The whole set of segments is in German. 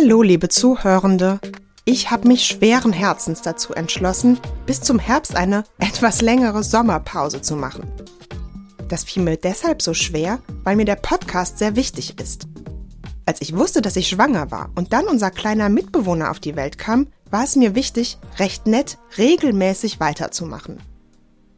Hallo, liebe Zuhörende. Ich habe mich schweren Herzens dazu entschlossen, bis zum Herbst eine etwas längere Sommerpause zu machen. Das fiel mir deshalb so schwer, weil mir der Podcast sehr wichtig ist. Als ich wusste, dass ich schwanger war und dann unser kleiner Mitbewohner auf die Welt kam, war es mir wichtig, recht nett regelmäßig weiterzumachen.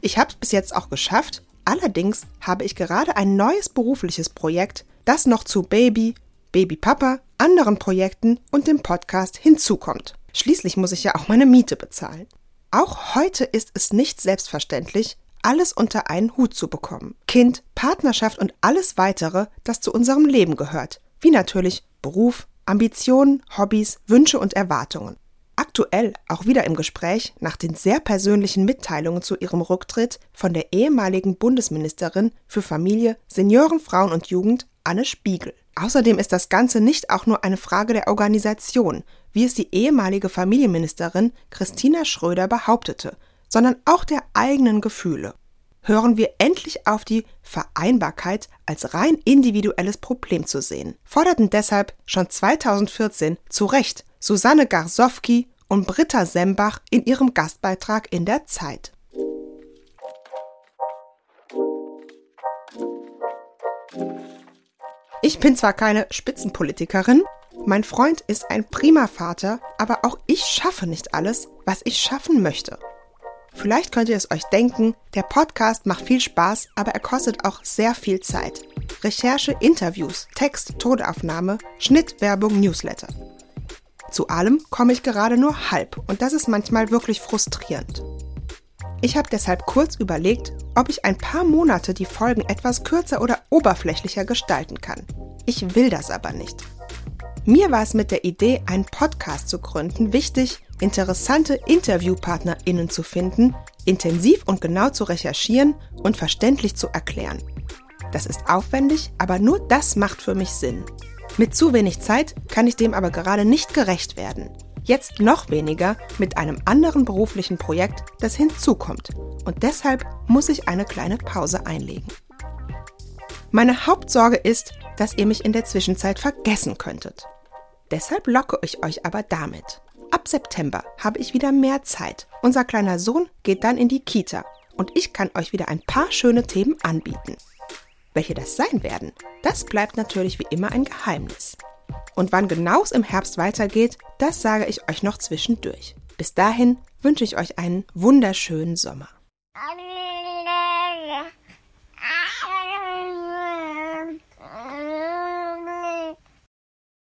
Ich habe es bis jetzt auch geschafft, allerdings habe ich gerade ein neues berufliches Projekt, das noch zu Baby, Babypapa, anderen Projekten und dem Podcast hinzukommt. Schließlich muss ich ja auch meine Miete bezahlen. Auch heute ist es nicht selbstverständlich, alles unter einen Hut zu bekommen. Kind, Partnerschaft und alles weitere, das zu unserem Leben gehört, wie natürlich Beruf, Ambitionen, Hobbys, Wünsche und Erwartungen. Aktuell auch wieder im Gespräch nach den sehr persönlichen Mitteilungen zu ihrem Rücktritt von der ehemaligen Bundesministerin für Familie, Senioren, Frauen und Jugend Anne Spiegel. Außerdem ist das Ganze nicht auch nur eine Frage der Organisation, wie es die ehemalige Familienministerin Christina Schröder behauptete, sondern auch der eigenen Gefühle. Hören wir endlich auf die Vereinbarkeit als rein individuelles Problem zu sehen, forderten deshalb schon 2014 zu Recht Susanne Garsowski und Britta Sembach in ihrem Gastbeitrag in der Zeit. Bin zwar keine Spitzenpolitikerin, mein Freund ist ein prima Vater, aber auch ich schaffe nicht alles, was ich schaffen möchte. Vielleicht könnt ihr es euch denken, der Podcast macht viel Spaß, aber er kostet auch sehr viel Zeit. Recherche, Interviews, Text, Tonaufnahme, Schnitt, Werbung, Newsletter. Zu allem komme ich gerade nur halb und das ist manchmal wirklich frustrierend. Ich habe deshalb kurz überlegt, ob ich ein paar Monate die Folgen etwas kürzer oder oberflächlicher gestalten kann. Ich will das aber nicht. Mir war es mit der Idee, einen Podcast zu gründen, wichtig, interessante InterviewpartnerInnen zu finden, intensiv und genau zu recherchieren und verständlich zu erklären. Das ist aufwendig, aber nur das macht für mich Sinn. Mit zu wenig Zeit kann ich dem aber gerade nicht gerecht werden. Jetzt noch weniger mit einem anderen beruflichen Projekt, das hinzukommt. Und deshalb muss ich eine kleine Pause einlegen. Meine Hauptsorge ist, dass ihr mich in der Zwischenzeit vergessen könntet. Deshalb locke ich euch aber damit. Ab September habe ich wieder mehr Zeit. Unser kleiner Sohn geht dann in die Kita und ich kann euch wieder ein paar schöne Themen anbieten. Welche das sein werden, das bleibt natürlich wie immer ein Geheimnis. Und wann genau es im Herbst weitergeht, das sage ich euch noch zwischendurch. Bis dahin wünsche ich euch einen wunderschönen Sommer.